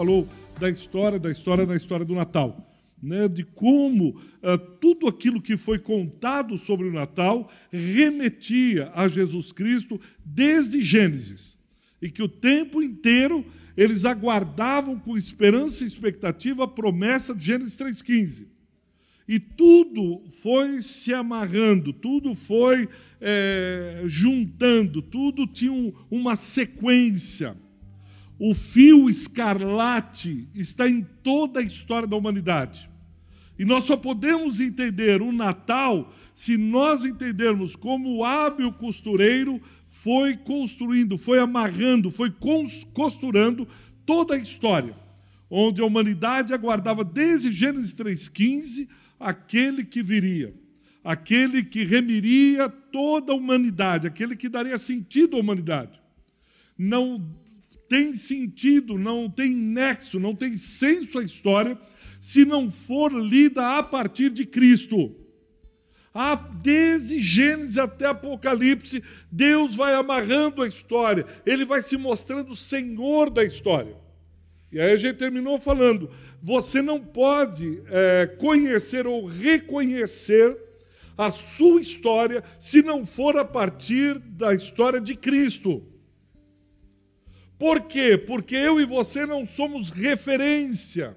falou da história, da história, da história do Natal. Né, de como uh, tudo aquilo que foi contado sobre o Natal remetia a Jesus Cristo desde Gênesis. E que o tempo inteiro eles aguardavam com esperança e expectativa a promessa de Gênesis 3,15. E tudo foi se amarrando, tudo foi é, juntando, tudo tinha um, uma sequência. O fio escarlate está em toda a história da humanidade. E nós só podemos entender o Natal se nós entendermos como o hábil costureiro foi construindo, foi amarrando, foi costurando toda a história, onde a humanidade aguardava desde Gênesis 3,15 aquele que viria, aquele que remiria toda a humanidade, aquele que daria sentido à humanidade. Não tem sentido, não tem nexo, não tem senso a história se não for lida a partir de Cristo. Ah, desde Gênesis até Apocalipse, Deus vai amarrando a história, ele vai se mostrando senhor da história. E aí a gente terminou falando: você não pode é, conhecer ou reconhecer a sua história se não for a partir da história de Cristo. Por quê? Porque eu e você não somos referência.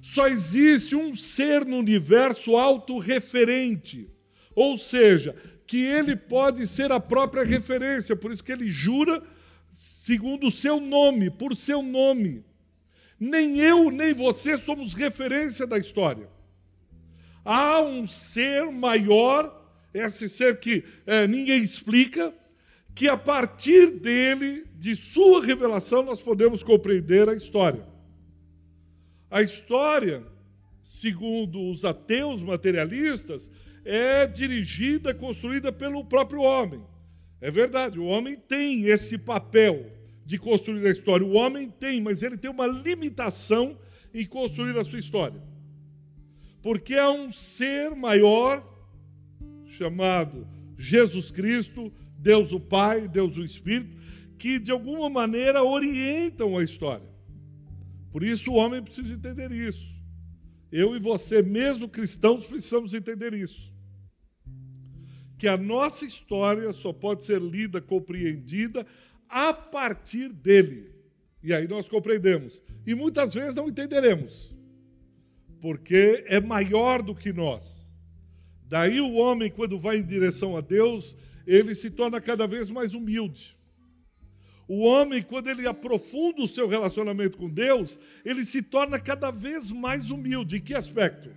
Só existe um ser no universo autorreferente. Ou seja, que ele pode ser a própria referência, por isso que ele jura segundo o seu nome, por seu nome. Nem eu, nem você somos referência da história. Há um ser maior, esse ser que é, ninguém explica, que a partir dele, de sua revelação, nós podemos compreender a história. A história, segundo os ateus materialistas, é dirigida, construída pelo próprio homem. É verdade, o homem tem esse papel de construir a história. O homem tem, mas ele tem uma limitação em construir a sua história. Porque é um ser maior, chamado Jesus Cristo, Deus o Pai, Deus o Espírito, que de alguma maneira orientam a história. Por isso o homem precisa entender isso. Eu e você, mesmo cristãos, precisamos entender isso. Que a nossa história só pode ser lida, compreendida a partir dele. E aí nós compreendemos. E muitas vezes não entenderemos, porque é maior do que nós. Daí o homem, quando vai em direção a Deus, ele se torna cada vez mais humilde. O homem, quando ele aprofunda o seu relacionamento com Deus, ele se torna cada vez mais humilde. Em que aspecto?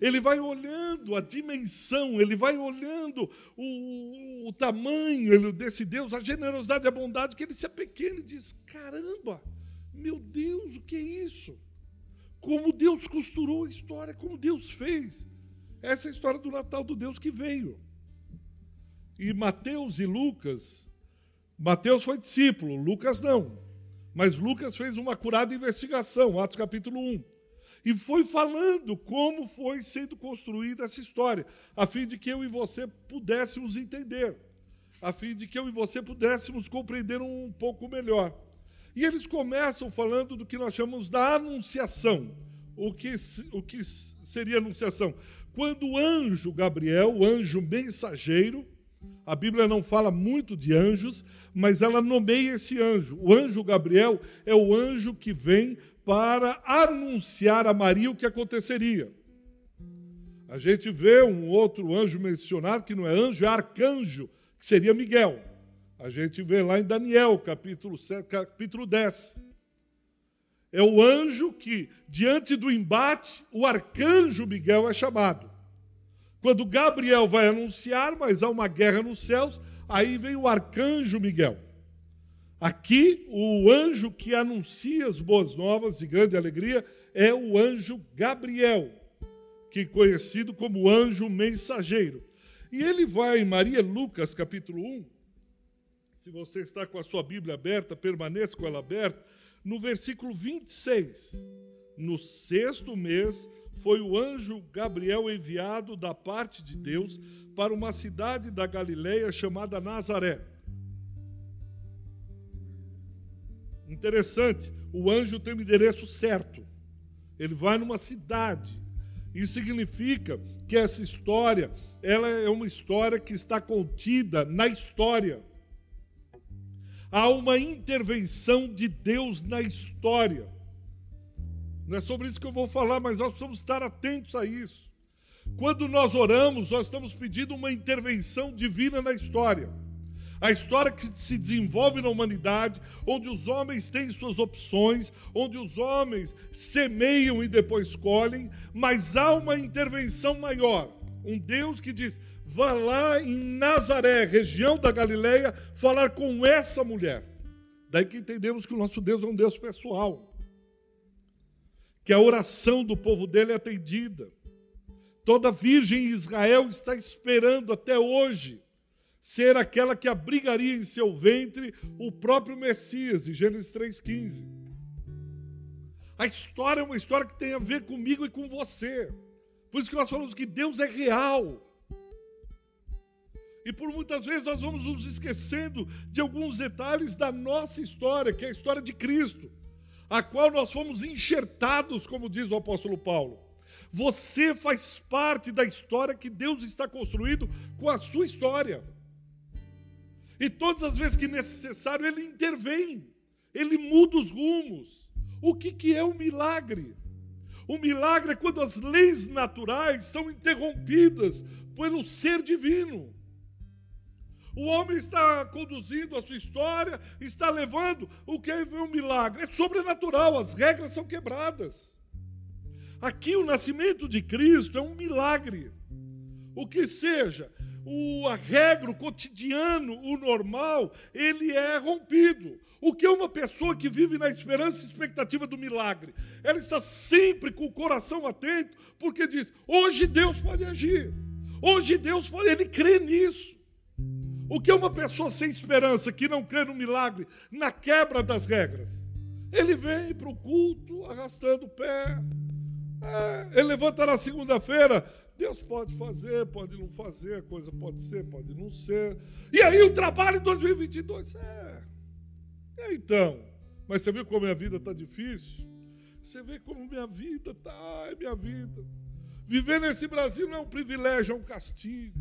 ele vai olhando a dimensão, ele vai olhando o, o tamanho desse Deus, a generosidade a bondade, que ele se pequeno e diz: caramba, meu Deus, o que é isso? Como Deus costurou a história, como Deus fez. Essa é a história do Natal do Deus que veio. E Mateus e Lucas, Mateus foi discípulo, Lucas não. Mas Lucas fez uma curada investigação, Atos capítulo 1 e foi falando como foi sendo construída essa história, a fim de que eu e você pudéssemos entender, a fim de que eu e você pudéssemos compreender um pouco melhor. E eles começam falando do que nós chamamos da anunciação. O que, o que seria anunciação? Quando o anjo Gabriel, o anjo mensageiro, a Bíblia não fala muito de anjos, mas ela nomeia esse anjo. O anjo Gabriel é o anjo que vem para anunciar a Maria o que aconteceria. A gente vê um outro anjo mencionado, que não é anjo, é arcanjo, que seria Miguel. A gente vê lá em Daniel, capítulo, 7, capítulo 10. É o anjo que, diante do embate, o arcanjo Miguel é chamado. Quando Gabriel vai anunciar, mas há uma guerra nos céus, aí vem o arcanjo Miguel. Aqui, o anjo que anuncia as boas novas de grande alegria é o anjo Gabriel, que é conhecido como anjo mensageiro. E ele vai em Maria Lucas, capítulo 1. Se você está com a sua Bíblia aberta, permaneça com ela aberta. No versículo 26. No sexto mês, foi o anjo Gabriel enviado da parte de Deus para uma cidade da Galileia chamada Nazaré Interessante, o anjo tem o endereço certo. Ele vai numa cidade. Isso significa que essa história, ela é uma história que está contida na história. Há uma intervenção de Deus na história. Não é sobre isso que eu vou falar, mas nós precisamos estar atentos a isso. Quando nós oramos, nós estamos pedindo uma intervenção divina na história. A história que se desenvolve na humanidade, onde os homens têm suas opções, onde os homens semeiam e depois colhem, mas há uma intervenção maior. Um Deus que diz: vá lá em Nazaré, região da Galileia, falar com essa mulher. Daí que entendemos que o nosso Deus é um Deus pessoal. Que a oração do povo dele é atendida. Toda virgem em Israel está esperando até hoje ser aquela que abrigaria em seu ventre o próprio Messias, em Gênesis 3,15. A história é uma história que tem a ver comigo e com você. Por isso que nós falamos que Deus é real. E por muitas vezes nós vamos nos esquecendo de alguns detalhes da nossa história, que é a história de Cristo, a qual nós fomos enxertados, como diz o apóstolo Paulo. Você faz parte da história que Deus está construindo com a sua história. E todas as vezes que necessário, ele intervém, ele muda os rumos. O que, que é o um milagre? O milagre é quando as leis naturais são interrompidas pelo ser divino. O homem está conduzindo a sua história, está levando o que é um milagre. É sobrenatural, as regras são quebradas. Aqui o nascimento de Cristo é um milagre. O que seja, o a regra, o cotidiano, o normal, ele é rompido. O que é uma pessoa que vive na esperança e expectativa do milagre? Ela está sempre com o coração atento, porque diz: hoje Deus pode agir, hoje Deus pode, ele crê nisso. O que é uma pessoa sem esperança, que não crê no milagre, na quebra das regras? Ele vem para o culto arrastando o pé. É, ele levanta na segunda-feira. Deus pode fazer, pode não fazer, a coisa pode ser, pode não ser. E aí o trabalho em 2022? É. é então. Mas você vê como minha vida está difícil? Você vê como minha vida está, é minha vida. Viver nesse Brasil não é um privilégio, é um castigo.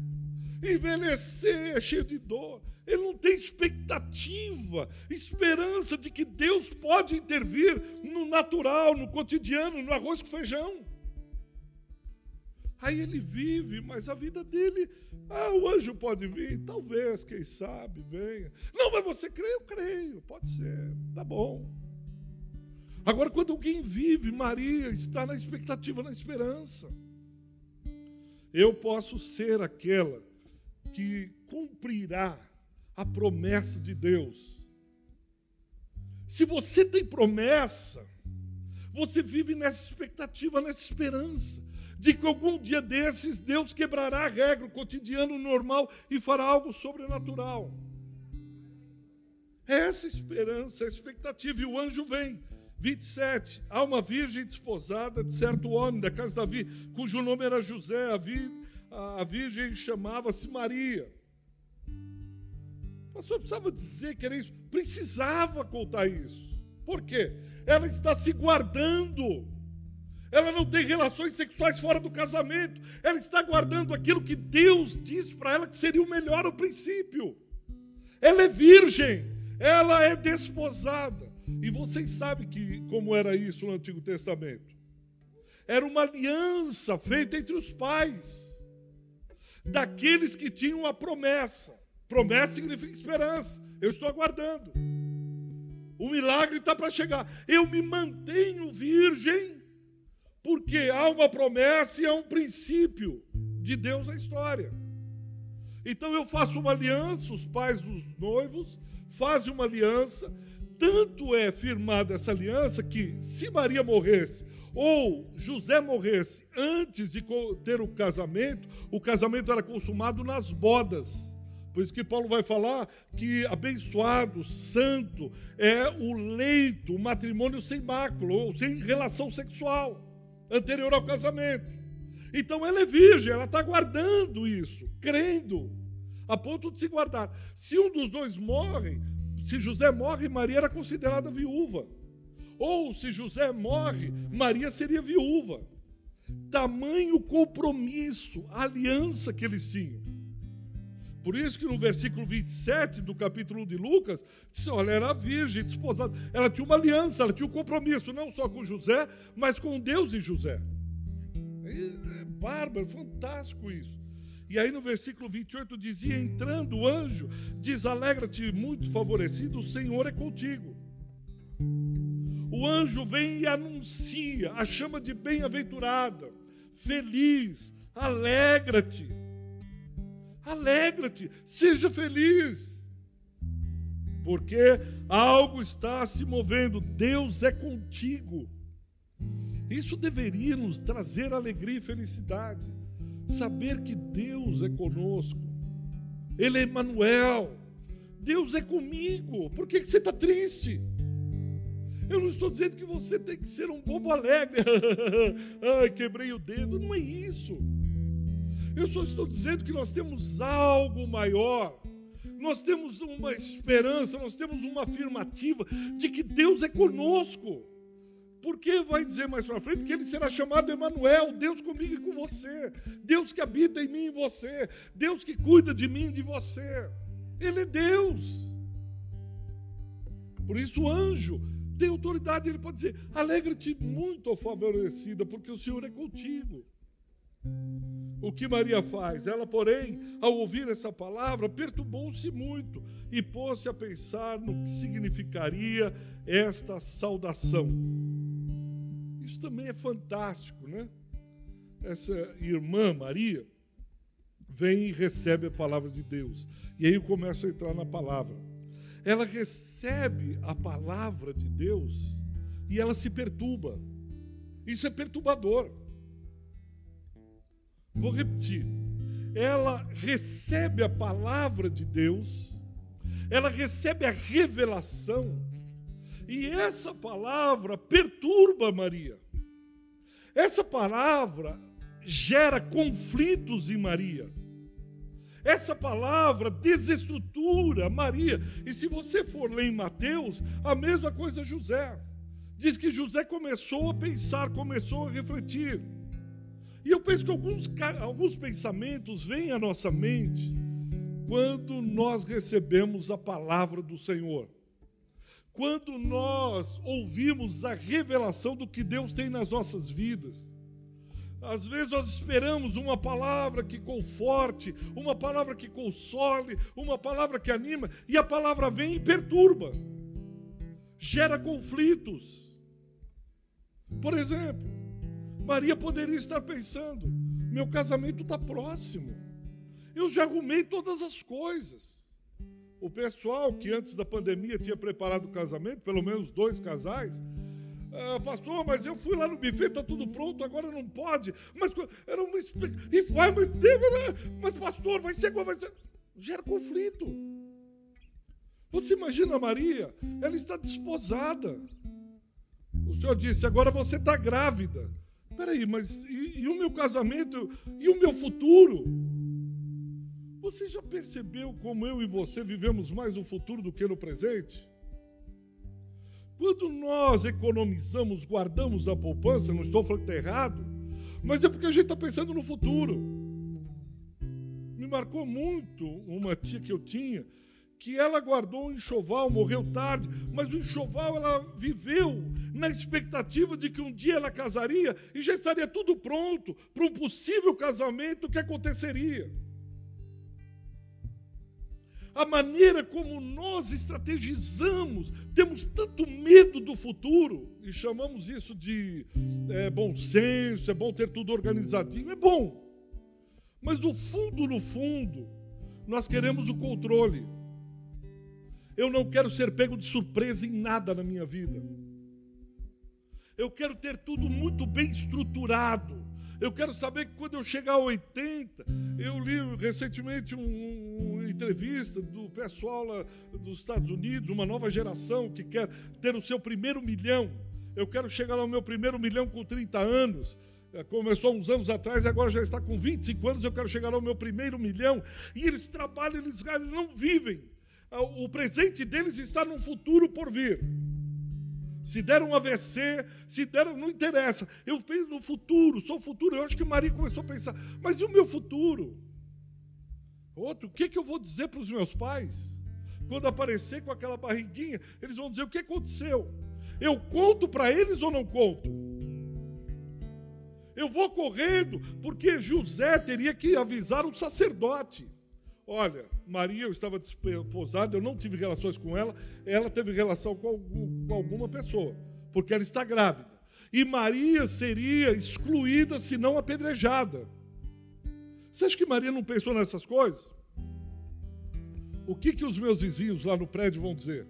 Envelhecer é cheio de dor. Ele não tem expectativa, esperança de que Deus pode intervir no natural, no cotidiano, no arroz com feijão. Aí ele vive, mas a vida dele, ah, o anjo pode vir, talvez, quem sabe, venha. Não, mas você crê? Eu creio, pode ser, tá bom. Agora, quando alguém vive, Maria está na expectativa, na esperança. Eu posso ser aquela que cumprirá a promessa de Deus. Se você tem promessa, você vive nessa expectativa, nessa esperança de que algum dia desses Deus quebrará a regra, o cotidiano normal e fará algo sobrenatural. É essa esperança, a expectativa, e o anjo vem. 27. Há uma virgem desposada de certo homem da casa de Davi, cujo nome era José. A, vi, a virgem chamava-se Maria. O pastor precisava dizer que era isso. Precisava contar isso. Por quê? Ela está se guardando. Ela não tem relações sexuais fora do casamento. Ela está guardando aquilo que Deus disse para ela que seria o melhor ao princípio. Ela é virgem. Ela é desposada. E vocês sabem que como era isso no Antigo Testamento? Era uma aliança feita entre os pais, daqueles que tinham a promessa. Promessa significa esperança. Eu estou aguardando. O milagre está para chegar. Eu me mantenho virgem, porque há uma promessa e há um princípio de Deus na história. Então eu faço uma aliança, os pais dos noivos fazem uma aliança. Tanto é firmada essa aliança que, se Maria morresse ou José morresse antes de ter o casamento, o casamento era consumado nas bodas. Por isso que Paulo vai falar que abençoado, santo, é o leito, o matrimônio sem mácula, ou sem relação sexual, anterior ao casamento. Então ela é virgem, ela está guardando isso, crendo, a ponto de se guardar. Se um dos dois morre, se José morre, Maria era considerada viúva. Ou se José morre, Maria seria viúva. Tamanho compromisso, aliança que eles tinham. Por isso que no versículo 27 do capítulo 1 de Lucas, diz, olha, era virgem, desposada. Ela tinha uma aliança, ela tinha um compromisso, não só com José, mas com Deus e José. É bárbaro, fantástico isso. E aí no versículo 28 dizia: Entrando o anjo, diz: Alegra-te, muito favorecido, o Senhor é contigo. O anjo vem e anuncia, a chama de bem-aventurada, feliz, alegra-te. Alegra-te, seja feliz. Porque algo está se movendo, Deus é contigo. Isso deveria nos trazer alegria e felicidade. Saber que Deus é conosco. Ele é Emmanuel. Deus é comigo. Por que você está triste? Eu não estou dizendo que você tem que ser um bobo alegre. Ai, quebrei o dedo. Não é isso. Eu só estou dizendo que nós temos algo maior. Nós temos uma esperança, nós temos uma afirmativa de que Deus é conosco. Porque vai dizer mais para frente que ele será chamado Emanuel, Deus comigo e com você, Deus que habita em mim e você, Deus que cuida de mim e de você. Ele é Deus. Por isso o anjo tem autoridade, ele pode dizer: "Alegra-te muito, favorecida, porque o Senhor é contigo". O que Maria faz? Ela, porém, ao ouvir essa palavra, perturbou-se muito e pôs-se a pensar no que significaria esta saudação. Isso também é fantástico, né? Essa irmã Maria vem e recebe a palavra de Deus. E aí eu começo a entrar na palavra. Ela recebe a palavra de Deus e ela se perturba. Isso é perturbador. Vou repetir. Ela recebe a palavra de Deus, ela recebe a revelação, e essa palavra perturba Maria. Essa palavra gera conflitos em Maria. Essa palavra desestrutura Maria. E se você for ler em Mateus, a mesma coisa José. Diz que José começou a pensar, começou a refletir. E eu penso que alguns, alguns pensamentos vêm à nossa mente quando nós recebemos a palavra do Senhor quando nós ouvimos a revelação do que Deus tem nas nossas vidas. Às vezes nós esperamos uma palavra que conforte, uma palavra que console, uma palavra que anima, e a palavra vem e perturba, gera conflitos. Por exemplo, Maria poderia estar pensando: meu casamento está próximo, eu já arrumei todas as coisas. O pessoal que antes da pandemia tinha preparado o casamento, pelo menos dois casais, ah, pastor, mas eu fui lá no buffet, está tudo pronto, agora não pode. Mas era uma e vai, mas mas pastor, vai ser vai ser. Gera conflito. Você imagina a Maria? Ela está desposada. O Senhor disse: agora você está grávida. Peraí, mas e, e o meu casamento? E o meu futuro? Você já percebeu como eu e você vivemos mais no futuro do que no presente? Quando nós economizamos, guardamos a poupança, não estou falando que está errado, mas é porque a gente está pensando no futuro. Me marcou muito uma tia que eu tinha, que ela guardou um enxoval, morreu tarde, mas o enxoval ela viveu na expectativa de que um dia ela casaria e já estaria tudo pronto para um possível casamento que aconteceria a maneira como nós estrategizamos, temos tanto medo do futuro, e chamamos isso de é, bom senso, é bom ter tudo organizadinho, é bom. Mas no fundo, no fundo, nós queremos o controle. Eu não quero ser pego de surpresa em nada na minha vida. Eu quero ter tudo muito bem estruturado. Eu quero saber que quando eu chegar a 80, eu li recentemente um, uma entrevista do pessoal lá dos Estados Unidos, uma nova geração que quer ter o seu primeiro milhão. Eu quero chegar ao meu primeiro milhão com 30 anos. É, começou uns anos atrás e agora já está com 25 anos. Eu quero chegar ao meu primeiro milhão. E eles trabalham, eles, não vivem O presente deles está num futuro por vir. Se deram um AVC, se deram, não interessa. Eu penso no futuro, sou o futuro. Eu acho que Maria começou a pensar, mas e o meu futuro? Outro, o que, que eu vou dizer para os meus pais? Quando aparecer com aquela barriguinha, eles vão dizer o que aconteceu. Eu conto para eles ou não conto? Eu vou correndo, porque José teria que avisar o sacerdote. Olha, Maria, eu estava desposada, eu não tive relações com ela, ela teve relação com, algum, com alguma pessoa, porque ela está grávida. E Maria seria excluída, se não apedrejada. Você acha que Maria não pensou nessas coisas? O que, que os meus vizinhos lá no prédio vão dizer?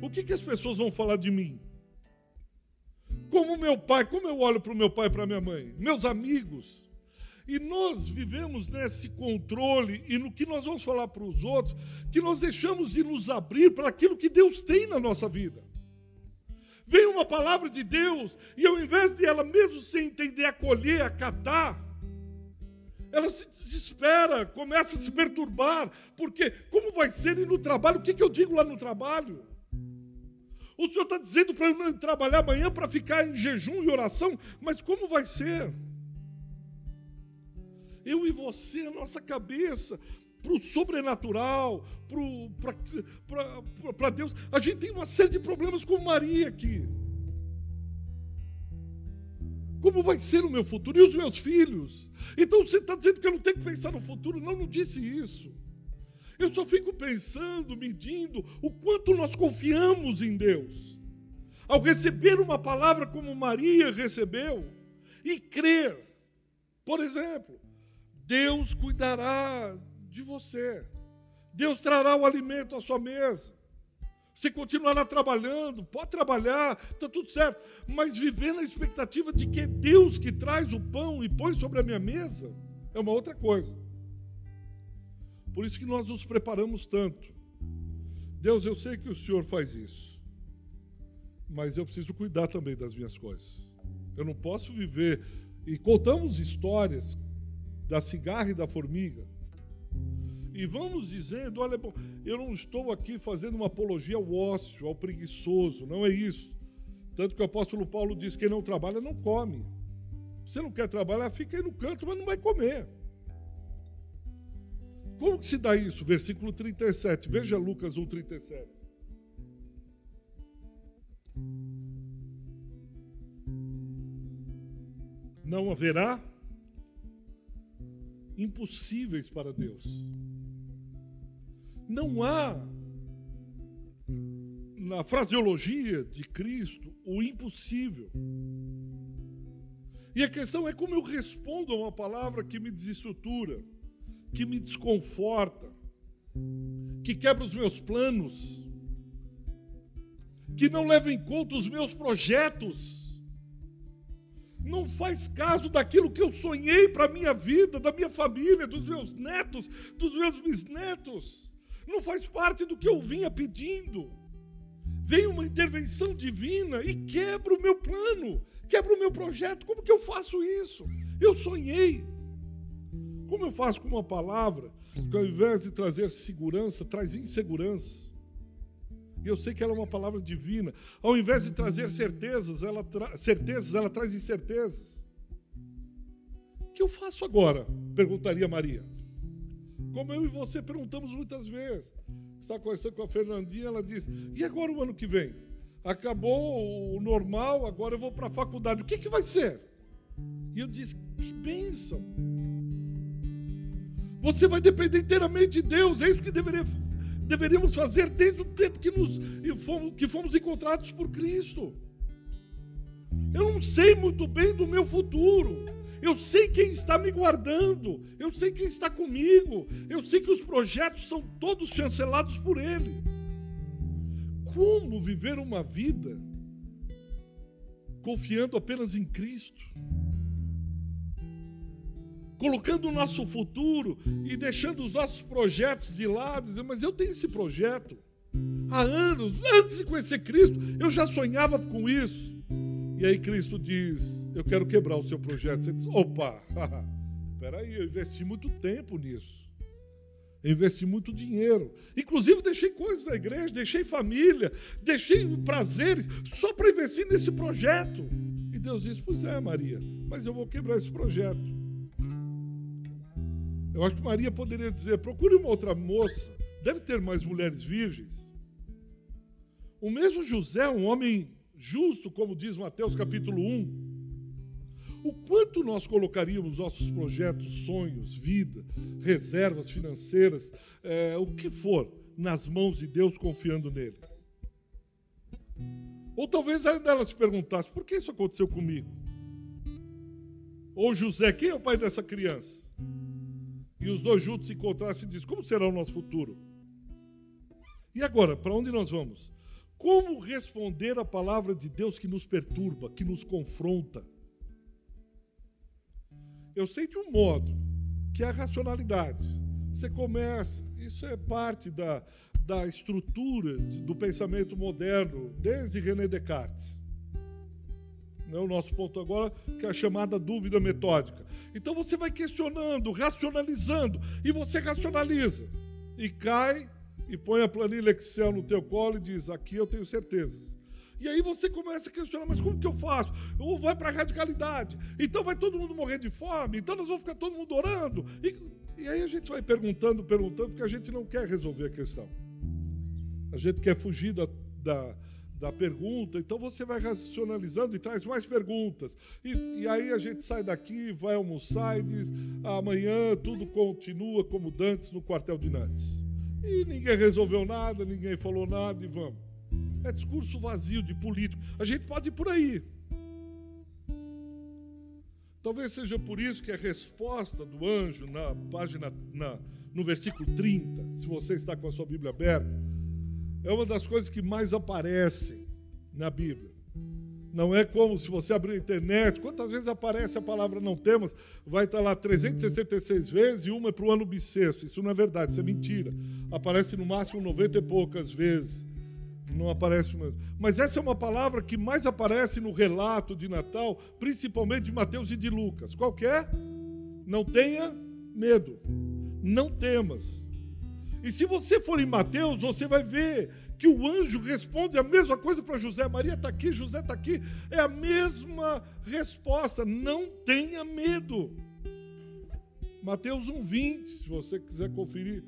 O que, que as pessoas vão falar de mim? Como meu pai, como eu olho para o meu pai e para minha mãe? Meus amigos. E nós vivemos nesse controle e no que nós vamos falar para os outros, que nós deixamos de nos abrir para aquilo que Deus tem na nossa vida. Vem uma palavra de Deus e ao invés de ela mesmo sem entender, acolher, acatar, ela se desespera, começa a se perturbar, porque como vai ser ir no trabalho? O que, que eu digo lá no trabalho? O Senhor está dizendo para eu não trabalhar amanhã para ficar em jejum e oração, mas como vai ser? Eu e você, a nossa cabeça, para o sobrenatural, para Deus. A gente tem uma série de problemas com Maria aqui. Como vai ser o meu futuro? E os meus filhos? Então você está dizendo que eu não tenho que pensar no futuro? Não, não disse isso. Eu só fico pensando, medindo o quanto nós confiamos em Deus. Ao receber uma palavra como Maria recebeu e crer, por exemplo, Deus cuidará de você. Deus trará o alimento à sua mesa. Você continuará trabalhando, pode trabalhar, está tudo certo, mas viver na expectativa de que é Deus que traz o pão e põe sobre a minha mesa é uma outra coisa. Por isso que nós nos preparamos tanto. Deus, eu sei que o Senhor faz isso, mas eu preciso cuidar também das minhas coisas. Eu não posso viver. E contamos histórias da cigarra e da formiga. E vamos dizendo: olha, eu não estou aqui fazendo uma apologia ao ócio, ao preguiçoso, não é isso. Tanto que o apóstolo Paulo diz: quem não trabalha não come. Você não quer trabalhar, fica aí no canto, mas não vai comer. Como que se dá isso? Versículo 37. Veja Lucas 1, 37. Não haverá impossíveis para Deus. Não há na fraseologia de Cristo o impossível. E a questão é como eu respondo a uma palavra que me desestrutura que me desconforta, que quebra os meus planos, que não leva em conta os meus projetos, não faz caso daquilo que eu sonhei para a minha vida, da minha família, dos meus netos, dos meus bisnetos, não faz parte do que eu vinha pedindo. Vem uma intervenção divina e quebra o meu plano, quebra o meu projeto. Como que eu faço isso? Eu sonhei. Como eu faço com uma palavra que ao invés de trazer segurança, traz insegurança? E eu sei que ela é uma palavra divina. Ao invés de trazer certezas, ela tra... certezas, ela traz incertezas. O que eu faço agora? Perguntaria Maria. Como eu e você perguntamos muitas vezes. Está conversando com a Fernandinha, ela diz: E agora o ano que vem? Acabou o normal, agora eu vou para a faculdade. O que, que vai ser? E eu disse: Que bênção! Você vai depender inteiramente de Deus. É isso que deveria, deveríamos fazer desde o tempo que, nos, que fomos encontrados por Cristo. Eu não sei muito bem do meu futuro. Eu sei quem está me guardando. Eu sei quem está comigo. Eu sei que os projetos são todos chancelados por Ele. Como viver uma vida confiando apenas em Cristo? colocando o nosso futuro e deixando os nossos projetos de lado, dizendo, mas eu tenho esse projeto. Há anos, antes de conhecer Cristo, eu já sonhava com isso. E aí Cristo diz: Eu quero quebrar o seu projeto. Você diz: opa, peraí, eu investi muito tempo nisso. investi muito dinheiro. Inclusive, deixei coisas na igreja, deixei família, deixei prazeres só para investir nesse projeto. E Deus disse: Pois é, Maria, mas eu vou quebrar esse projeto. Eu acho que Maria poderia dizer: procure uma outra moça, deve ter mais mulheres virgens. O mesmo José, um homem justo, como diz Mateus capítulo 1, o quanto nós colocaríamos nossos projetos, sonhos, vida, reservas financeiras, é, o que for, nas mãos de Deus, confiando nele. Ou talvez ainda ela se perguntasse: por que isso aconteceu comigo? Ou José, quem é o pai dessa criança? E os dois juntos se encontrassem e dizem: como será o nosso futuro? E agora, para onde nós vamos? Como responder à palavra de Deus que nos perturba, que nos confronta? Eu sei de um modo, que é a racionalidade. Você começa, isso é parte da, da estrutura do pensamento moderno, desde René Descartes. É o nosso ponto agora, que é a chamada dúvida metódica. Então você vai questionando, racionalizando, e você racionaliza. E cai e põe a planilha Excel no teu colo e diz: aqui eu tenho certezas. E aí você começa a questionar, mas como que eu faço? Ou vai para a radicalidade? Então vai todo mundo morrer de fome? Então nós vamos ficar todo mundo orando? E, e aí a gente vai perguntando, perguntando, porque a gente não quer resolver a questão. A gente quer fugir da, da, da pergunta, então você vai racionalizando e traz mais perguntas. E, e aí a gente sai daqui, vai almoçar e diz: amanhã tudo continua como dantes no quartel de Nantes. E ninguém resolveu nada, ninguém falou nada e vamos. É discurso vazio de político. A gente pode ir por aí. Talvez seja por isso que a resposta do anjo na página na, no versículo 30, se você está com a sua Bíblia aberta, é uma das coisas que mais aparecem na Bíblia. Não é como se você abrir a internet, quantas vezes aparece a palavra não temas, vai estar lá 366 vezes e uma é para o ano bissexto. Isso não é verdade, isso é mentira. Aparece no máximo 90 e poucas vezes não aparece mesmo. Mas essa é uma palavra que mais aparece no relato de Natal, principalmente de Mateus e de Lucas. Qual é? Não tenha medo. Não temas. E se você for em Mateus, você vai ver que o anjo responde a mesma coisa para José. Maria está aqui, José está aqui. É a mesma resposta. Não tenha medo. Mateus 1,20, se você quiser conferir.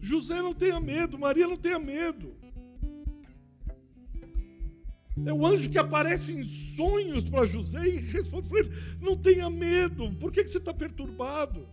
José não tenha medo, Maria não tenha medo. É o anjo que aparece em sonhos para José e responde para ele: Não tenha medo, por que, que você está perturbado?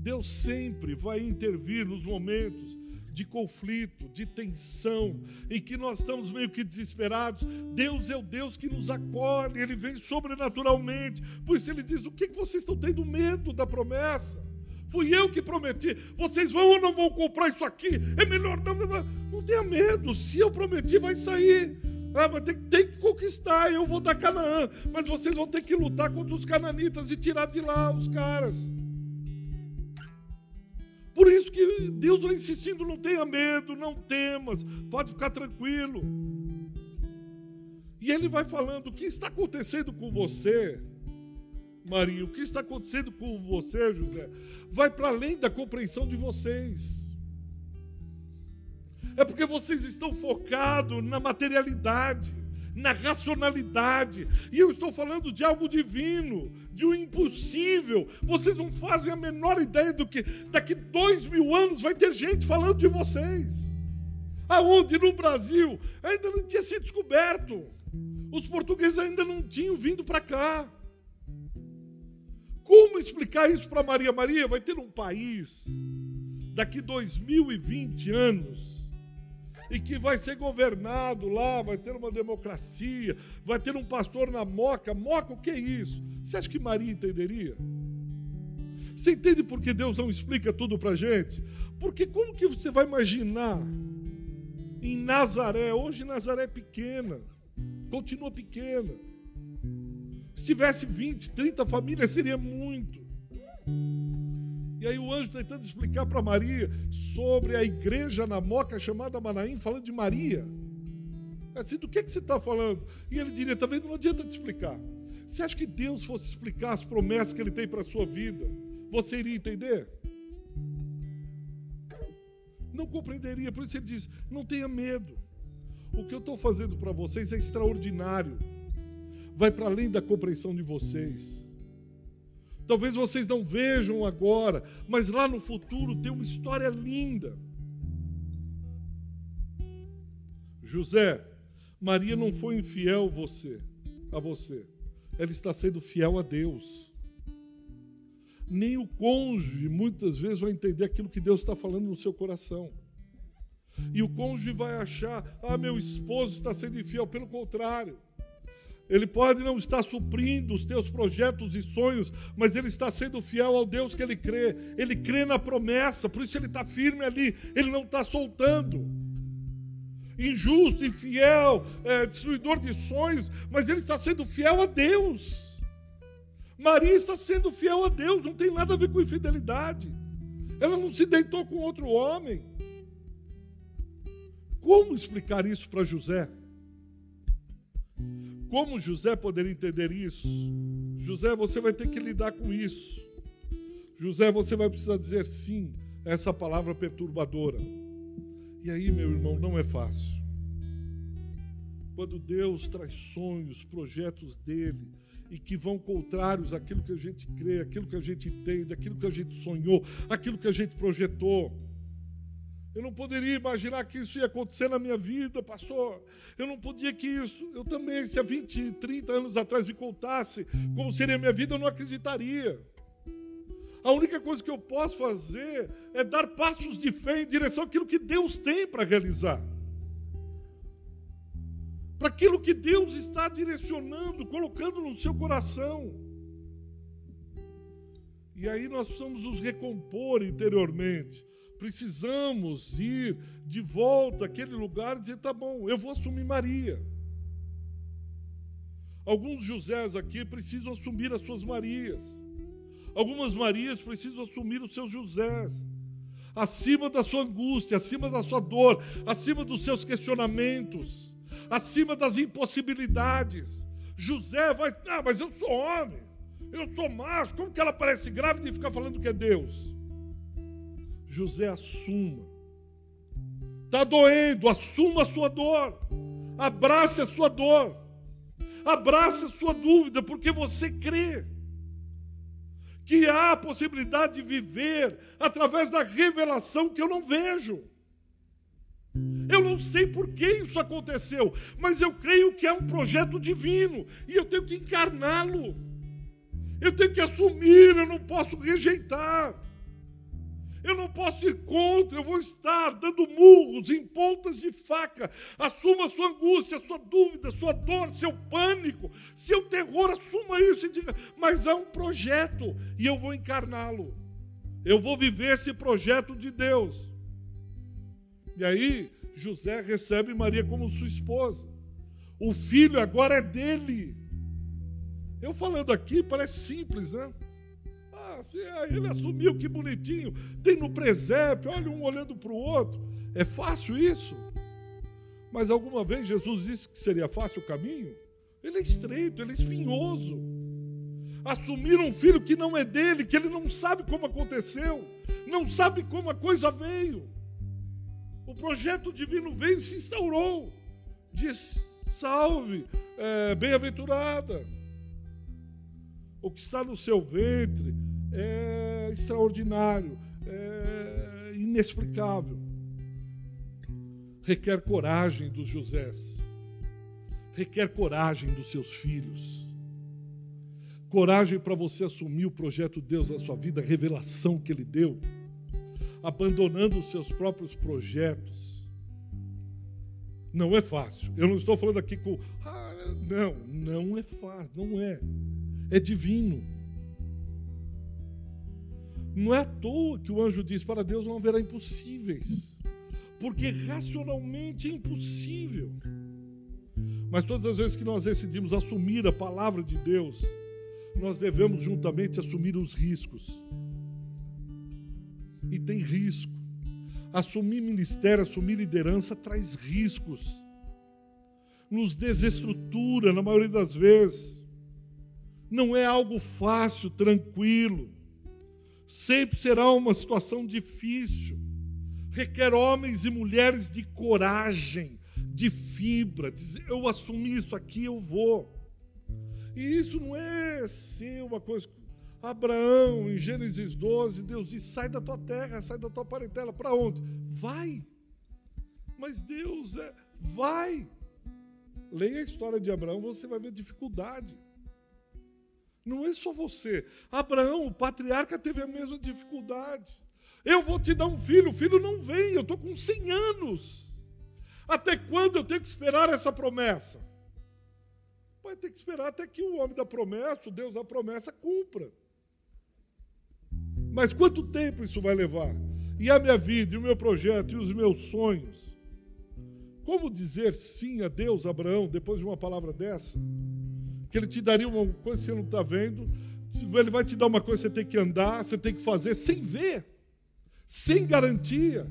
Deus sempre vai intervir nos momentos de conflito, de tensão, em que nós estamos meio que desesperados. Deus é o Deus que nos acolhe, Ele vem sobrenaturalmente. Por isso Ele diz: O que, que vocês estão tendo medo da promessa? Fui eu que prometi. Vocês vão ou não vão comprar isso aqui? É melhor não. Não, não tenha medo. Se eu prometi, vai sair. Ah, mas tem, tem, que conquistar, eu vou dar Canaã. Mas vocês vão ter que lutar contra os cananitas e tirar de lá os caras. Por isso que Deus vai insistindo, não tenha medo, não temas, pode ficar tranquilo. E ele vai falando o que está acontecendo com você, Maria, o que está acontecendo com você, José, vai para além da compreensão de vocês é porque vocês estão focados na materialidade, na racionalidade. E eu estou falando de algo divino, de um impossível. Vocês não fazem a menor ideia do que daqui dois mil anos vai ter gente falando de vocês. Aonde? No Brasil ainda não tinha sido descoberto. Os portugueses ainda não tinham vindo para cá. Como explicar isso para Maria? Maria vai ter um país daqui 2020 anos e que vai ser governado lá, vai ter uma democracia, vai ter um pastor na moca. Moca, o que é isso? Você acha que Maria entenderia? Você entende por que Deus não explica tudo para gente? Porque como que você vai imaginar em Nazaré? Hoje Nazaré é pequena, continua pequena. Se tivesse 20, 30 famílias, seria muito. E aí o anjo tentando explicar para Maria sobre a igreja na moca chamada Manaim, falando de Maria. É assim, do que, que você está falando? E ele diria, está vendo? Não adianta te explicar. Você acha que Deus fosse explicar as promessas que Ele tem para a sua vida? Você iria entender? Não compreenderia. Por isso ele diz: não tenha medo. O que eu estou fazendo para vocês é extraordinário. Vai para além da compreensão de vocês. Talvez vocês não vejam agora, mas lá no futuro tem uma história linda. José, Maria não foi infiel você, a você. Ela está sendo fiel a Deus. Nem o cônjuge muitas vezes vai entender aquilo que Deus está falando no seu coração. E o cônjuge vai achar: ah, meu esposo está sendo infiel. Pelo contrário, ele pode não estar suprindo os teus projetos e sonhos, mas ele está sendo fiel ao Deus que ele crê. Ele crê na promessa, por isso ele está firme ali, ele não está soltando. Injusto, infiel, é, destruidor de sonhos, mas ele está sendo fiel a Deus. Maria está sendo fiel a Deus, não tem nada a ver com infidelidade. Ela não se deitou com outro homem. Como explicar isso para José? Como José poderia entender isso? José, você vai ter que lidar com isso. José, você vai precisar dizer sim a essa palavra perturbadora. E aí, meu irmão, não é fácil. Quando Deus traz sonhos, projetos dele, e que vão contrários àquilo que a gente crê, aquilo que a gente entende, aquilo que a gente sonhou, aquilo que a gente projetou. Eu não poderia imaginar que isso ia acontecer na minha vida, pastor. Eu não podia que isso. Eu também, se há 20, 30 anos atrás me contasse como seria a minha vida, eu não acreditaria. A única coisa que eu posso fazer é dar passos de fé em direção àquilo que Deus tem para realizar. Para aquilo que Deus está direcionando, colocando no seu coração. E aí nós precisamos nos recompor interiormente precisamos ir de volta àquele lugar e dizer: tá bom, eu vou assumir Maria. Alguns Josés aqui precisam assumir as suas Marias. Algumas Marias precisam assumir os seus Josés. Acima da sua angústia, acima da sua dor, acima dos seus questionamentos, acima das impossibilidades. José vai, ah, mas eu sou homem, eu sou macho, como que ela parece grávida e fica falando que é Deus? José assuma. Está doendo, assuma a sua dor. Abrace a sua dor. Abrace a sua dúvida, porque você crê que há a possibilidade de viver através da revelação que eu não vejo. Eu não sei por que isso aconteceu, mas eu creio que é um projeto divino e eu tenho que encarná-lo. Eu tenho que assumir, eu não posso rejeitar. Eu não posso ir contra, eu vou estar dando murros em pontas de faca. Assuma a sua angústia, a sua dúvida, a sua dor, seu pânico, seu terror, assuma isso e diga: mas há um projeto e eu vou encarná-lo. Eu vou viver esse projeto de Deus. E aí, José recebe Maria como sua esposa. O filho agora é dele. Eu falando aqui parece simples, né? Ah, ele assumiu, que bonitinho. Tem no presépio, olha um olhando para o outro. É fácil isso? Mas alguma vez Jesus disse que seria fácil o caminho? Ele é estreito, ele é espinhoso. Assumir um filho que não é dele, que ele não sabe como aconteceu, não sabe como a coisa veio. O projeto divino veio e se instaurou. Diz: salve, é, bem-aventurada o que está no seu ventre é extraordinário, é inexplicável. Requer coragem dos Josés, requer coragem dos seus filhos, coragem para você assumir o projeto de Deus na sua vida, a revelação que Ele deu, abandonando os seus próprios projetos. Não é fácil. Eu não estou falando aqui com. Ah, não, não é fácil, não é é divino. Não é à toa que o anjo diz: para Deus não haverá impossíveis, porque racionalmente é impossível. Mas todas as vezes que nós decidimos assumir a palavra de Deus, nós devemos juntamente assumir os riscos. E tem risco. Assumir ministério, assumir liderança traz riscos. Nos desestrutura, na maioria das vezes não é algo fácil, tranquilo. Sempre será uma situação difícil. requer homens e mulheres de coragem, de fibra, dizer, eu assumi isso aqui, eu vou. E isso não é ser uma coisa. Abraão, em Gênesis 12, Deus diz: sai da tua terra, sai da tua parentela. Para onde? Vai. Mas Deus é, vai. Leia a história de Abraão, você vai ver dificuldade. Não é só você. Abraão, o patriarca, teve a mesma dificuldade. Eu vou te dar um filho, o filho não vem, eu estou com 100 anos. Até quando eu tenho que esperar essa promessa? Vai ter que esperar até que o homem da promessa, o Deus da promessa, cumpra. Mas quanto tempo isso vai levar? E a minha vida, e o meu projeto, e os meus sonhos? Como dizer sim a Deus, Abraão, depois de uma palavra dessa? Que ele te daria uma coisa que você não está vendo, ele vai te dar uma coisa que você tem que andar, você tem que fazer, sem ver, sem garantia.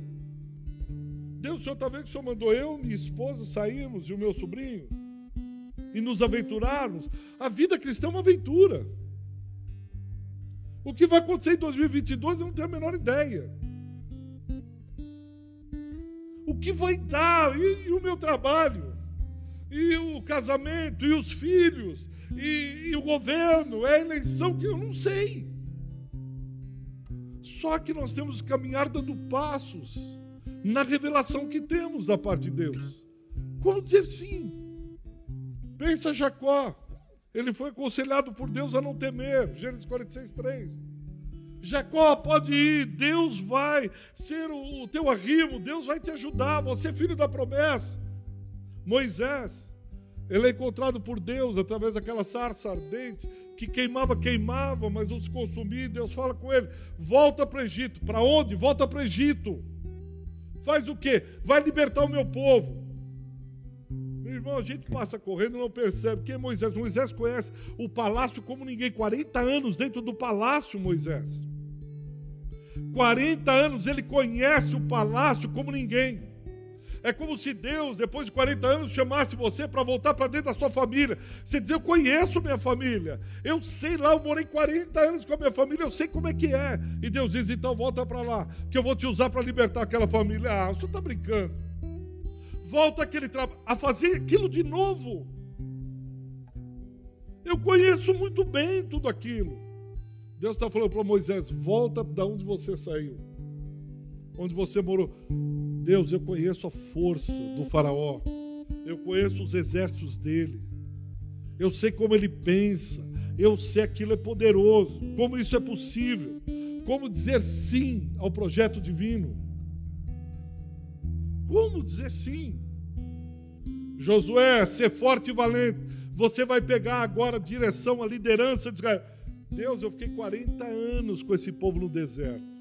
Deus, o Senhor está vendo que o Senhor mandou eu, minha esposa, sairmos e o meu sobrinho e nos aventurarmos. A vida cristã é uma aventura. O que vai acontecer em 2022 eu não tenho a menor ideia. O que vai dar? E, e o meu trabalho? E o casamento? E os filhos? E, e o governo? É a eleição que eu não sei. Só que nós temos que caminhar dando passos na revelação que temos da parte de Deus. Como dizer sim? Pensa Jacó. Ele foi aconselhado por Deus a não temer. Gênesis 46, 3. Jacó, pode ir, Deus vai ser o, teu arrimo, Deus vai te ajudar, você é filho da promessa. Moisés, ele é encontrado por Deus através daquela sarça ardente que queimava, queimava, mas não se consumia. Deus fala com ele: volta para o Egito. Para onde? Volta para o Egito. Faz o quê? Vai libertar o meu povo. Meu irmão, a gente passa correndo e não percebe. Quem é Moisés? Moisés conhece o palácio como ninguém. 40 anos dentro do palácio, Moisés. 40 anos ele conhece o palácio como ninguém. É como se Deus, depois de 40 anos, chamasse você para voltar para dentro da sua família. Você diz: Eu conheço minha família. Eu sei lá, eu morei 40 anos com a minha família, eu sei como é que é. E Deus diz: Então volta para lá, que eu vou te usar para libertar aquela família. Ah, o senhor está brincando. Volta aquele trabalho, a fazer aquilo de novo. Eu conheço muito bem tudo aquilo. Deus está falando para Moisés: volta da onde você saiu, onde você morou. Deus, eu conheço a força do Faraó, eu conheço os exércitos dele, eu sei como ele pensa, eu sei aquilo é poderoso, como isso é possível, como dizer sim ao projeto divino. Como dizer sim? Josué, ser forte e valente. Você vai pegar agora a direção, a liderança de Israel. Deus, eu fiquei 40 anos com esse povo no deserto.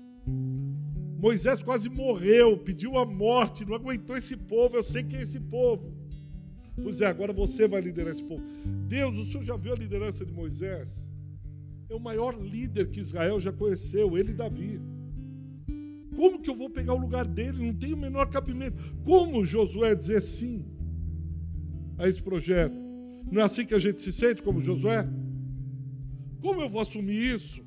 Moisés quase morreu, pediu a morte, não aguentou esse povo, eu sei quem é esse povo. Pois é, agora você vai liderar esse povo. Deus, o senhor já viu a liderança de Moisés? É o maior líder que Israel já conheceu, ele e Davi. Como que eu vou pegar o lugar dele? Não tem o menor cabimento. Como Josué dizer sim a esse projeto? Não é assim que a gente se sente como Josué? Como eu vou assumir isso?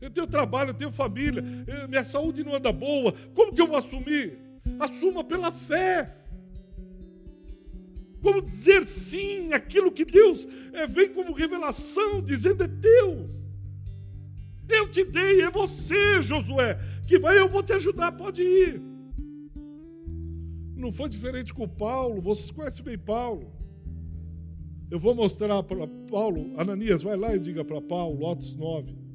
Eu tenho trabalho, eu tenho família, minha saúde não anda boa. Como que eu vou assumir? Assuma pela fé. Como dizer sim aquilo que Deus é, vem como revelação, dizendo é teu. Eu te dei, é você, Josué, que vai, eu vou te ajudar, pode ir. Não foi diferente com Paulo, vocês conhecem bem Paulo. Eu vou mostrar para Paulo, Ananias, vai lá e diga para Paulo, Atos 9.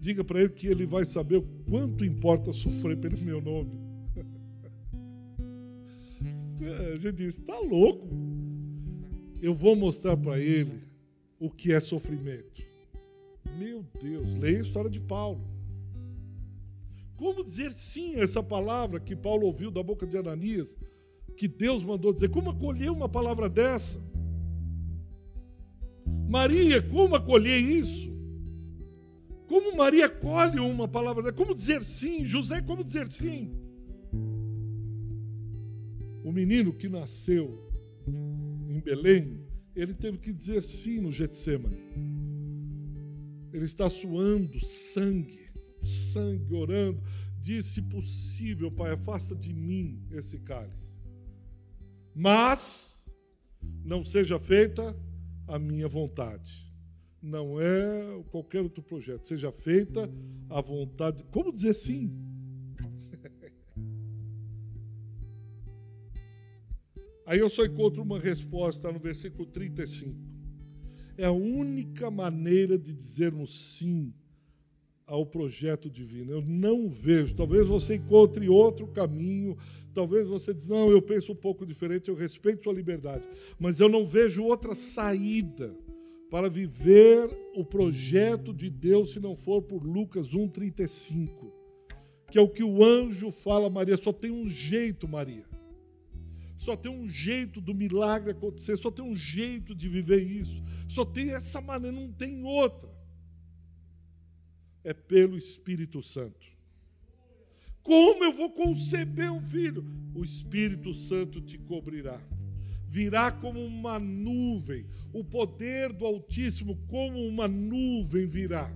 Diga para ele que ele vai saber o quanto importa sofrer pelo meu nome. A gente diz, está louco. Eu vou mostrar para ele o que é sofrimento. Meu Deus, leia a história de Paulo. Como dizer sim a essa palavra que Paulo ouviu da boca de Ananias, que Deus mandou dizer? Como acolher uma palavra dessa? Maria, como acolher isso? Como Maria colhe uma palavra, como dizer sim? José, como dizer sim? O menino que nasceu em Belém, ele teve que dizer sim no Getsemane. Ele está suando sangue, sangue, orando. disse: se possível, Pai, afasta de mim esse cálice. Mas não seja feita a minha vontade. Não é qualquer outro projeto. Seja feita a vontade. Como dizer sim? Aí eu só encontro uma resposta no versículo 35. É a única maneira de dizermos sim ao projeto divino. Eu não vejo. Talvez você encontre outro caminho. Talvez você diz, não, eu penso um pouco diferente, eu respeito sua liberdade. Mas eu não vejo outra saída para viver o projeto de Deus se não for por Lucas 1,35. Que é o que o anjo fala a Maria. Só tem um jeito, Maria. Só tem um jeito do milagre acontecer, só tem um jeito de viver isso, só tem essa maneira, não tem outra. É pelo Espírito Santo. Como eu vou conceber um filho? O Espírito Santo te cobrirá. Virá como uma nuvem, o poder do Altíssimo, como uma nuvem virá.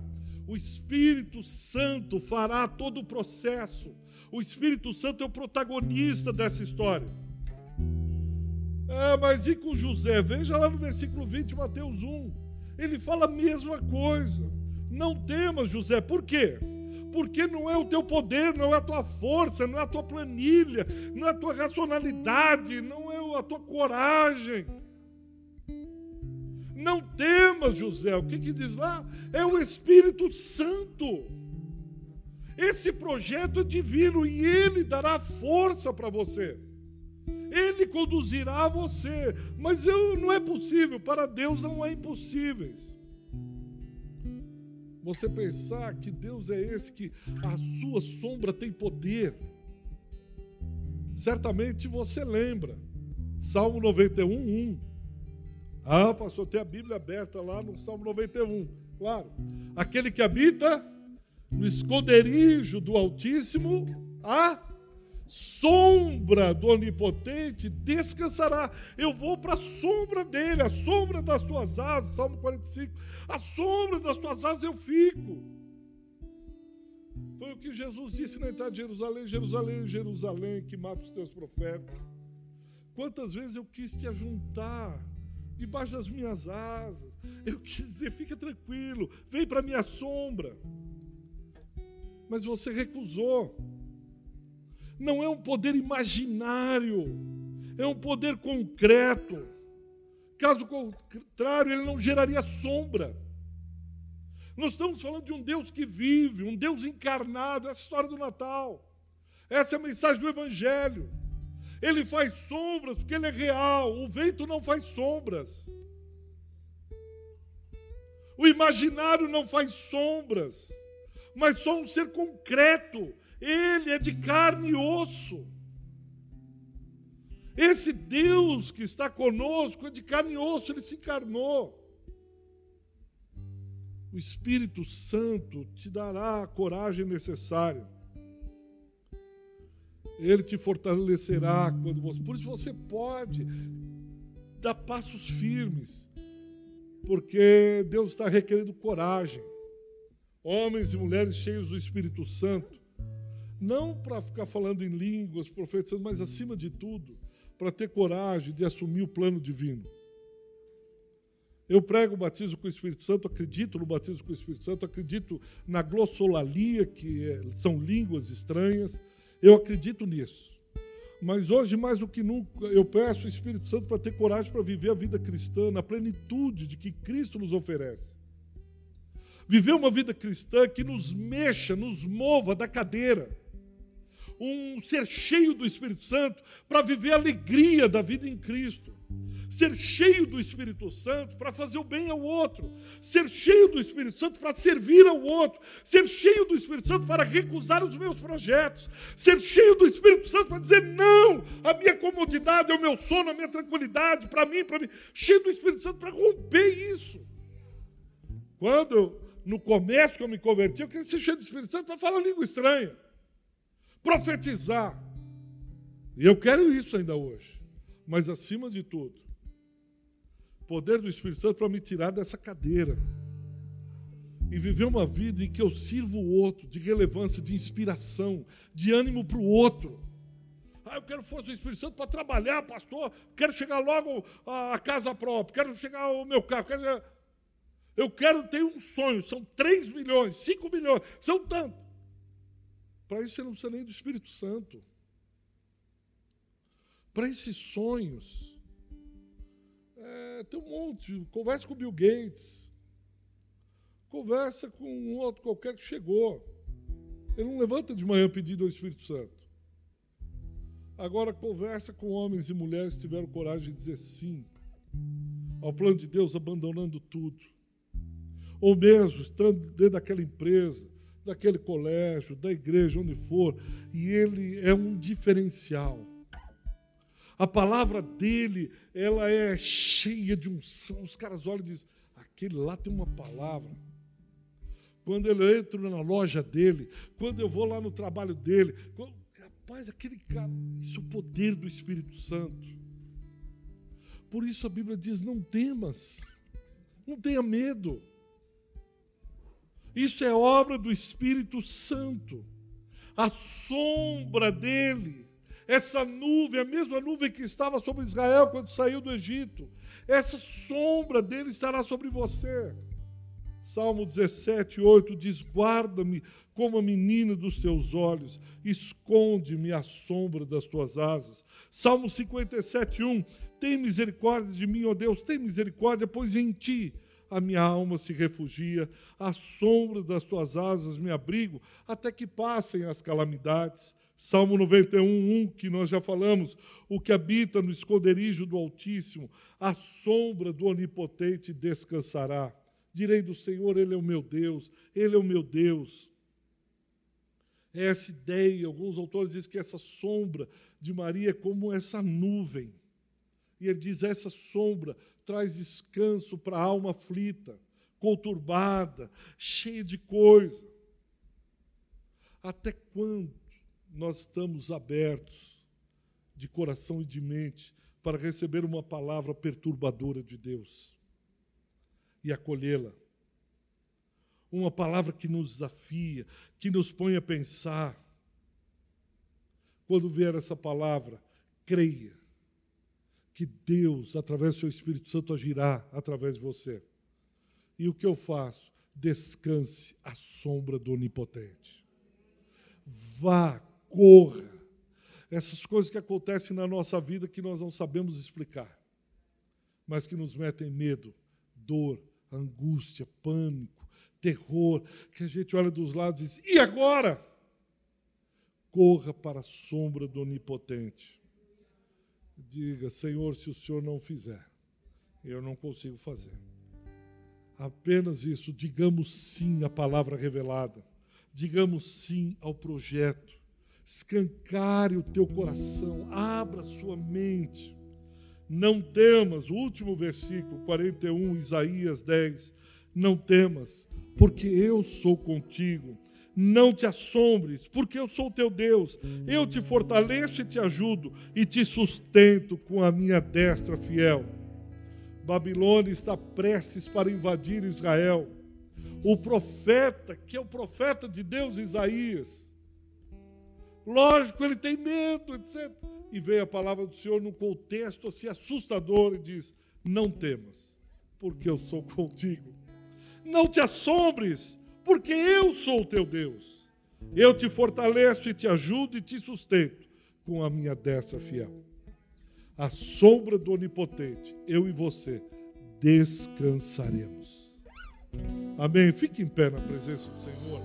O Espírito Santo fará todo o processo. O Espírito Santo é o protagonista dessa história. Ah, mas e com José? Veja lá no versículo 20, Mateus 1. Ele fala a mesma coisa. Não temas, José. Por quê? Porque não é o teu poder, não é a tua força, não é a tua planilha, não é a tua racionalidade, não é a tua coragem. Não temas, José. O que, que diz lá? É o Espírito Santo. Esse projeto é divino e ele dará força para você. Ele conduzirá você. Mas eu, não é possível, para Deus não é impossíveis. Você pensar que Deus é esse que a sua sombra tem poder. Certamente você lembra. Salmo 91, 1. Ah, pastor, tem a Bíblia aberta lá no Salmo 91. Claro. Aquele que habita no esconderijo do Altíssimo, a sombra do Onipotente descansará. Eu vou para a sombra dele, a sombra das tuas asas, Salmo 45. A sombra das tuas asas eu fico. Foi o que Jesus disse na entrada de Jerusalém: Jerusalém, Jerusalém, que mata os teus profetas. Quantas vezes eu quis te ajuntar debaixo das minhas asas. Eu quis dizer: fica tranquilo, vem para minha sombra. Mas você recusou não é um poder imaginário, é um poder concreto. Caso contrário, ele não geraria sombra. Nós estamos falando de um Deus que vive, um Deus encarnado, essa é a história do Natal. Essa é a mensagem do Evangelho. Ele faz sombras porque ele é real, o vento não faz sombras. O imaginário não faz sombras, mas só um ser concreto ele é de carne e osso. Esse Deus que está conosco é de carne e osso, ele se encarnou. O Espírito Santo te dará a coragem necessária. Ele te fortalecerá quando você. Por isso você pode dar passos firmes, porque Deus está requerendo coragem. Homens e mulheres cheios do Espírito Santo não para ficar falando em línguas, profetizando, mas acima de tudo, para ter coragem de assumir o plano divino. Eu prego o batismo com o Espírito Santo, acredito no batismo com o Espírito Santo, acredito na glossolalia, que é, são línguas estranhas, eu acredito nisso. Mas hoje, mais do que nunca, eu peço o Espírito Santo para ter coragem para viver a vida cristã na plenitude de que Cristo nos oferece. Viver uma vida cristã que nos mexa, nos mova da cadeira um ser cheio do Espírito Santo para viver a alegria da vida em Cristo. Ser cheio do Espírito Santo para fazer o bem ao outro. Ser cheio do Espírito Santo para servir ao outro. Ser cheio do Espírito Santo para recusar os meus projetos. Ser cheio do Espírito Santo para dizer não, a minha comodidade, é o meu sono, a minha tranquilidade, para mim, para mim. Cheio do Espírito Santo para romper isso. Quando, no comércio que eu me converti, eu queria ser cheio do Espírito Santo para falar língua estranha profetizar. E eu quero isso ainda hoje. Mas, acima de tudo, poder do Espírito Santo para me tirar dessa cadeira e viver uma vida em que eu sirvo o outro, de relevância, de inspiração, de ânimo para o outro. Ah, eu quero força do Espírito Santo para trabalhar, pastor. Quero chegar logo à casa própria. Quero chegar ao meu carro. Quero... Eu quero ter um sonho. São 3 milhões, 5 milhões, são tanto. Para isso você não precisa nem do Espírito Santo. Para esses sonhos, é, tem um monte. Conversa com o Bill Gates. Conversa com um outro qualquer que chegou. Ele não levanta de manhã pedindo ao Espírito Santo. Agora conversa com homens e mulheres que tiveram coragem de dizer sim ao plano de Deus, abandonando tudo. Ou mesmo estando dentro daquela empresa, daquele colégio, da igreja, onde for, e ele é um diferencial. A palavra dele, ela é cheia de unção. Os caras olham e dizem: aquele lá tem uma palavra. Quando eu entro na loja dele, quando eu vou lá no trabalho dele, quando, Rapaz, aquele cara, isso é o poder do Espírito Santo. Por isso a Bíblia diz: não temas, não tenha medo. Isso é obra do Espírito Santo. A sombra dele, essa nuvem, a mesma nuvem que estava sobre Israel quando saiu do Egito, essa sombra dele estará sobre você. Salmo 17, 8 diz: Guarda-me como a menina dos teus olhos, esconde-me à sombra das tuas asas. Salmo 57, 1: Tem misericórdia de mim, ó Deus, tem misericórdia, pois em ti a minha alma se refugia, à sombra das tuas asas me abrigo, até que passem as calamidades. Salmo 91, 1, que nós já falamos, o que habita no esconderijo do Altíssimo, à sombra do Onipotente descansará. Direi do Senhor, Ele é o meu Deus, Ele é o meu Deus. É essa ideia, alguns autores dizem que essa sombra de Maria é como essa nuvem. E ele diz: essa sombra traz descanso para a alma aflita, conturbada, cheia de coisa. Até quando nós estamos abertos de coração e de mente para receber uma palavra perturbadora de Deus? e acolhê-la. Uma palavra que nos desafia, que nos põe a pensar. Quando vier essa palavra, creia que Deus, através do seu Espírito Santo, agirá através de você. E o que eu faço? Descanse à sombra do Onipotente. Vá, corra. Essas coisas que acontecem na nossa vida que nós não sabemos explicar, mas que nos metem medo, dor, angústia, pânico, terror, que a gente olha dos lados e diz: e agora? Corra para a sombra do Onipotente. Diga: Senhor, se o Senhor não fizer, eu não consigo fazer. Apenas isso, digamos sim à palavra revelada, digamos sim ao projeto, escancare o teu coração, abra sua mente não temas, o último versículo, 41, Isaías 10. Não temas, porque eu sou contigo. Não te assombres, porque eu sou teu Deus. Eu te fortaleço e te ajudo e te sustento com a minha destra fiel. Babilônia está prestes para invadir Israel. O profeta, que é o profeta de Deus, Isaías, lógico, ele tem medo, etc e veio a palavra do Senhor num contexto assim assustador e diz: Não temas, porque eu sou contigo. Não te assombres, porque eu sou o teu Deus. Eu te fortaleço e te ajudo e te sustento com a minha destra fiel. A sombra do Onipotente, eu e você descansaremos. Amém. Fique em pé na presença do Senhor.